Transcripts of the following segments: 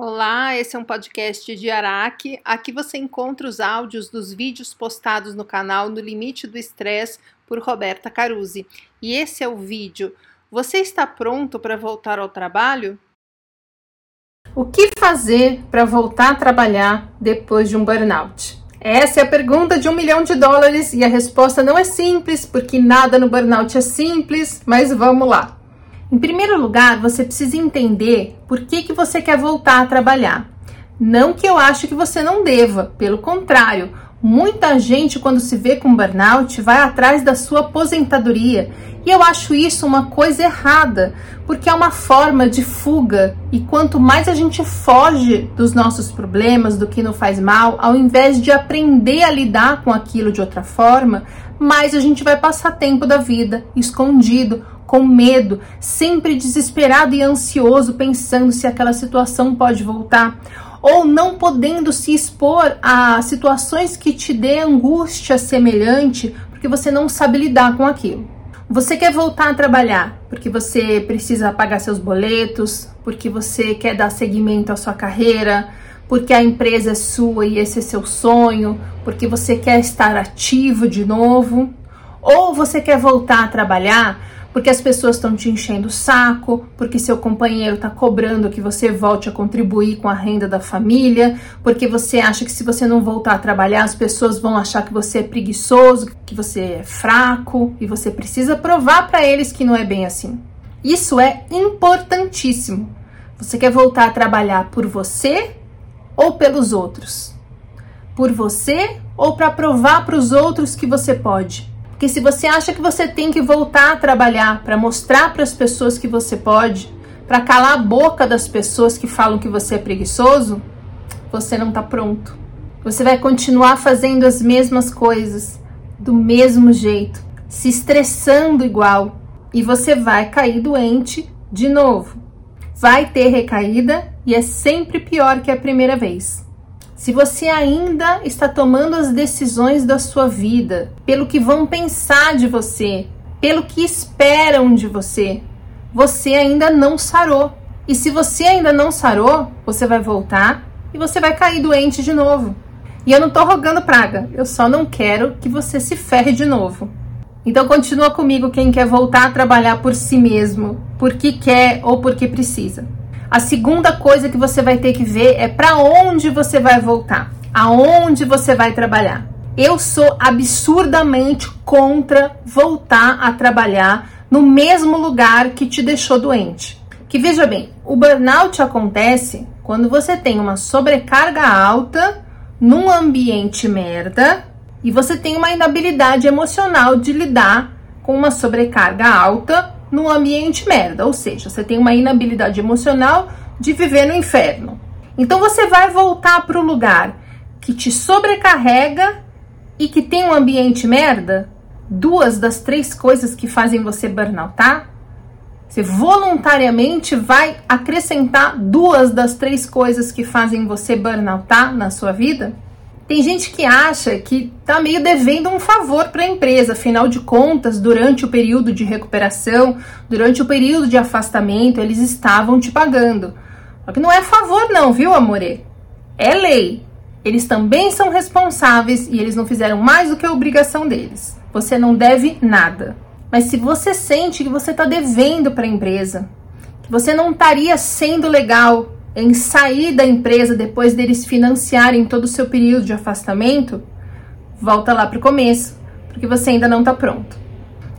Olá, esse é um podcast de Araque. Aqui você encontra os áudios dos vídeos postados no canal No Limite do Estresse por Roberta Caruzzi. E esse é o vídeo. Você está pronto para voltar ao trabalho? O que fazer para voltar a trabalhar depois de um burnout? Essa é a pergunta de um milhão de dólares e a resposta não é simples, porque nada no burnout é simples, mas vamos lá. Em primeiro lugar, você precisa entender por que, que você quer voltar a trabalhar. Não que eu acho que você não deva, pelo contrário, muita gente, quando se vê com burnout, vai atrás da sua aposentadoria. E eu acho isso uma coisa errada, porque é uma forma de fuga. E quanto mais a gente foge dos nossos problemas, do que não faz mal, ao invés de aprender a lidar com aquilo de outra forma, mais a gente vai passar tempo da vida escondido com medo, sempre desesperado e ansioso, pensando se aquela situação pode voltar, ou não podendo se expor a situações que te dê angústia semelhante, porque você não sabe lidar com aquilo. Você quer voltar a trabalhar porque você precisa pagar seus boletos, porque você quer dar seguimento à sua carreira, porque a empresa é sua e esse é seu sonho, porque você quer estar ativo de novo, ou você quer voltar a trabalhar porque as pessoas estão te enchendo o saco, porque seu companheiro está cobrando que você volte a contribuir com a renda da família, porque você acha que se você não voltar a trabalhar, as pessoas vão achar que você é preguiçoso, que você é fraco e você precisa provar para eles que não é bem assim. Isso é importantíssimo. Você quer voltar a trabalhar por você ou pelos outros? Por você ou para provar para os outros que você pode? Porque se você acha que você tem que voltar a trabalhar para mostrar para as pessoas que você pode, para calar a boca das pessoas que falam que você é preguiçoso, você não está pronto. Você vai continuar fazendo as mesmas coisas do mesmo jeito, se estressando igual e você vai cair doente de novo. Vai ter recaída e é sempre pior que a primeira vez. Se você ainda está tomando as decisões da sua vida pelo que vão pensar de você, pelo que esperam de você, você ainda não sarou. E se você ainda não sarou, você vai voltar e você vai cair doente de novo. E eu não tô rogando praga, eu só não quero que você se ferre de novo. Então continua comigo quem quer voltar a trabalhar por si mesmo, porque quer ou porque precisa. A segunda coisa que você vai ter que ver é para onde você vai voltar, aonde você vai trabalhar. Eu sou absurdamente contra voltar a trabalhar no mesmo lugar que te deixou doente. Que veja bem, o burnout acontece quando você tem uma sobrecarga alta num ambiente merda e você tem uma inabilidade emocional de lidar com uma sobrecarga alta no ambiente merda, ou seja, você tem uma inabilidade emocional de viver no inferno. Então você vai voltar para o lugar que te sobrecarrega e que tem um ambiente merda, duas das três coisas que fazem você burnout, tá? Você voluntariamente vai acrescentar duas das três coisas que fazem você burnout tá? na sua vida? Tem gente que acha que tá meio devendo um favor para a empresa, afinal de contas, durante o período de recuperação, durante o período de afastamento, eles estavam te pagando. Só que não é favor não, viu, amore? É lei. Eles também são responsáveis e eles não fizeram mais do que a obrigação deles. Você não deve nada. Mas se você sente que você está devendo para a empresa, que você não estaria sendo legal, em sair da empresa depois deles financiarem todo o seu período de afastamento, volta lá para o começo, porque você ainda não está pronto.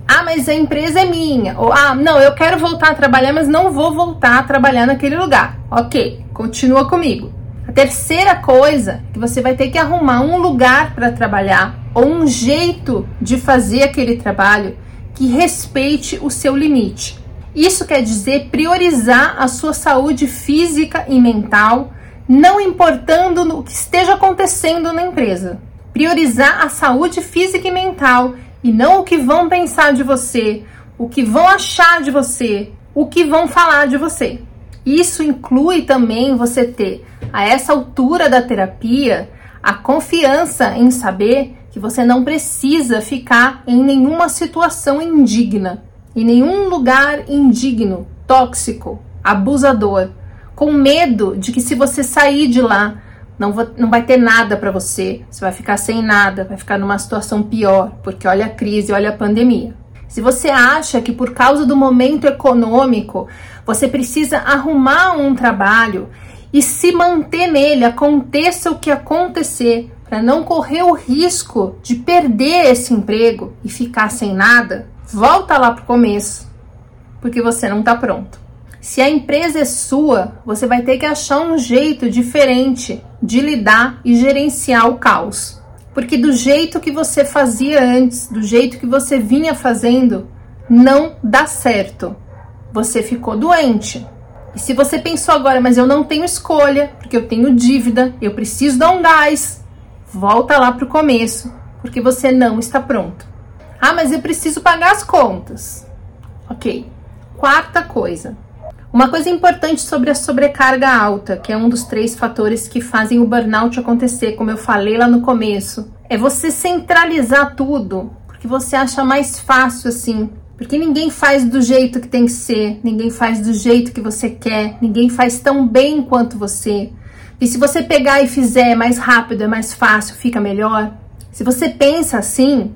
Ah, mas a empresa é minha. Ou, ah, não, eu quero voltar a trabalhar, mas não vou voltar a trabalhar naquele lugar. Ok, continua comigo. A terceira coisa que você vai ter que arrumar um lugar para trabalhar ou um jeito de fazer aquele trabalho que respeite o seu limite. Isso quer dizer priorizar a sua saúde física e mental, não importando o que esteja acontecendo na empresa. Priorizar a saúde física e mental e não o que vão pensar de você, o que vão achar de você, o que vão falar de você. Isso inclui também você ter, a essa altura da terapia, a confiança em saber que você não precisa ficar em nenhuma situação indigna em nenhum lugar indigno, tóxico, abusador, com medo de que se você sair de lá, não, não vai ter nada para você, você vai ficar sem nada, vai ficar numa situação pior, porque olha a crise, olha a pandemia. Se você acha que por causa do momento econômico você precisa arrumar um trabalho e se manter nele, aconteça o que acontecer, para não correr o risco de perder esse emprego e ficar sem nada, volta lá para o começo, porque você não está pronto. Se a empresa é sua, você vai ter que achar um jeito diferente de lidar e gerenciar o caos. Porque do jeito que você fazia antes, do jeito que você vinha fazendo, não dá certo. Você ficou doente. E se você pensou agora, mas eu não tenho escolha, porque eu tenho dívida, eu preciso dar um gás, volta lá para o começo, porque você não está pronto. Ah, mas eu preciso pagar as contas. Ok. Quarta coisa. Uma coisa importante sobre a sobrecarga alta, que é um dos três fatores que fazem o burnout acontecer, como eu falei lá no começo, é você centralizar tudo, porque você acha mais fácil assim. Porque ninguém faz do jeito que tem que ser, ninguém faz do jeito que você quer, ninguém faz tão bem quanto você. E se você pegar e fizer mais rápido, é mais fácil, fica melhor. Se você pensa assim,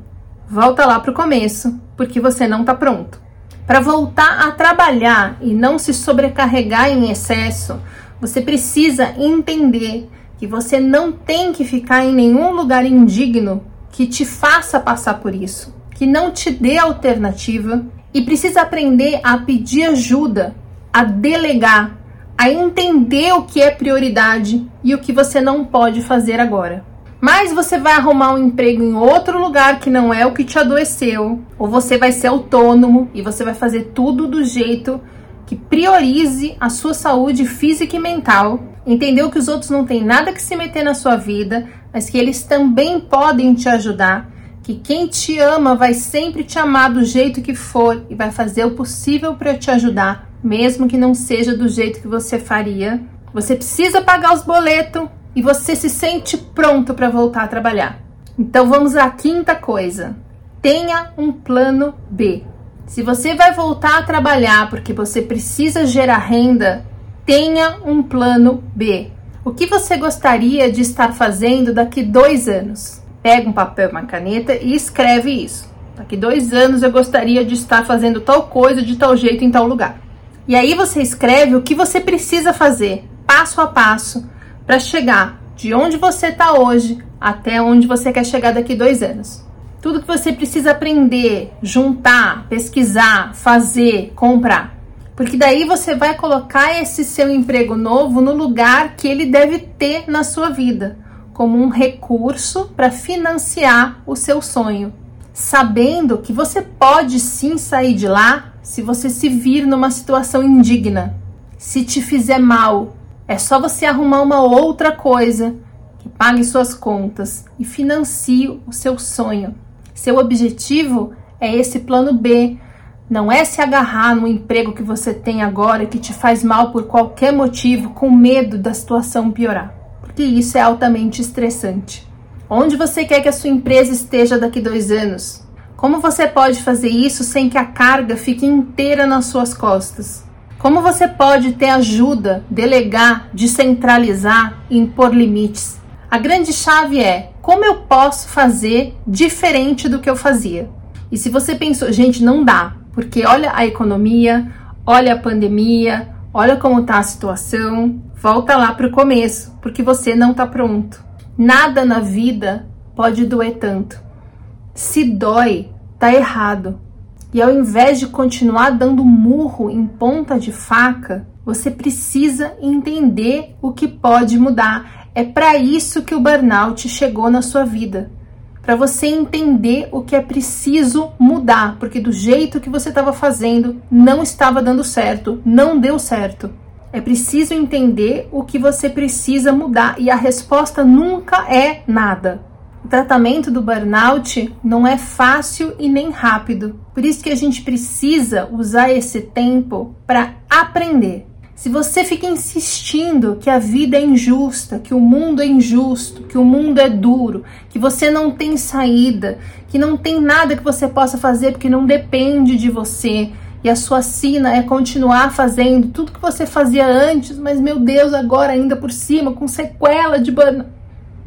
volta lá para o começo, porque você não está pronto. Para voltar a trabalhar e não se sobrecarregar em excesso, você precisa entender que você não tem que ficar em nenhum lugar indigno que te faça passar por isso, que não te dê alternativa e precisa aprender a pedir ajuda, a delegar, a entender o que é prioridade e o que você não pode fazer agora. Mas você vai arrumar um emprego em outro lugar que não é o que te adoeceu, ou você vai ser autônomo e você vai fazer tudo do jeito que priorize a sua saúde física e mental. Entendeu que os outros não têm nada que se meter na sua vida, mas que eles também podem te ajudar. Que quem te ama vai sempre te amar do jeito que for e vai fazer o possível para te ajudar, mesmo que não seja do jeito que você faria. Você precisa pagar os boletos e você se sente pronto para voltar a trabalhar. Então vamos à quinta coisa. Tenha um plano B. Se você vai voltar a trabalhar porque você precisa gerar renda, tenha um plano B. O que você gostaria de estar fazendo daqui dois anos? Pega um papel, uma caneta e escreve isso. Daqui dois anos eu gostaria de estar fazendo tal coisa de tal jeito em tal lugar. E aí você escreve o que você precisa fazer, passo a passo, para chegar de onde você está hoje até onde você quer chegar daqui dois anos. Tudo que você precisa aprender, juntar, pesquisar, fazer, comprar. Porque daí você vai colocar esse seu emprego novo no lugar que ele deve ter na sua vida, como um recurso para financiar o seu sonho, sabendo que você pode sim sair de lá se você se vir numa situação indigna, se te fizer mal, é só você arrumar uma outra coisa que pague suas contas e financie o seu sonho. Seu objetivo é esse plano B. Não é se agarrar no emprego que você tem agora que te faz mal por qualquer motivo, com medo da situação piorar, porque isso é altamente estressante. Onde você quer que a sua empresa esteja daqui dois anos? Como você pode fazer isso sem que a carga fique inteira nas suas costas? Como você pode ter ajuda, delegar, descentralizar impor limites? A grande chave é como eu posso fazer diferente do que eu fazia. E se você pensou, gente, não dá, porque olha a economia, olha a pandemia, olha como está a situação, volta lá para o começo, porque você não está pronto. Nada na vida pode doer tanto. Se dói, tá errado. E ao invés de continuar dando murro em ponta de faca, você precisa entender o que pode mudar. É para isso que o burnout chegou na sua vida. Para você entender o que é preciso mudar, porque do jeito que você estava fazendo não estava dando certo, não deu certo. É preciso entender o que você precisa mudar e a resposta nunca é nada. O tratamento do burnout não é fácil e nem rápido. Por isso que a gente precisa usar esse tempo para aprender. Se você fica insistindo que a vida é injusta, que o mundo é injusto, que o mundo é duro, que você não tem saída, que não tem nada que você possa fazer porque não depende de você, e a sua sina é continuar fazendo tudo que você fazia antes, mas meu Deus, agora ainda por cima, com sequela de ban...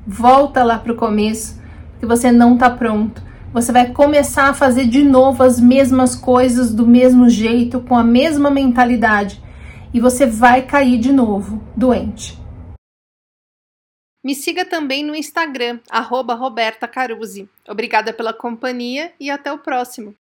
Volta lá para o começo, que você não está pronto. Você vai começar a fazer de novo as mesmas coisas do mesmo jeito, com a mesma mentalidade, e você vai cair de novo doente. Me siga também no Instagram, arroba Roberta Caruzzi. Obrigada pela companhia e até o próximo.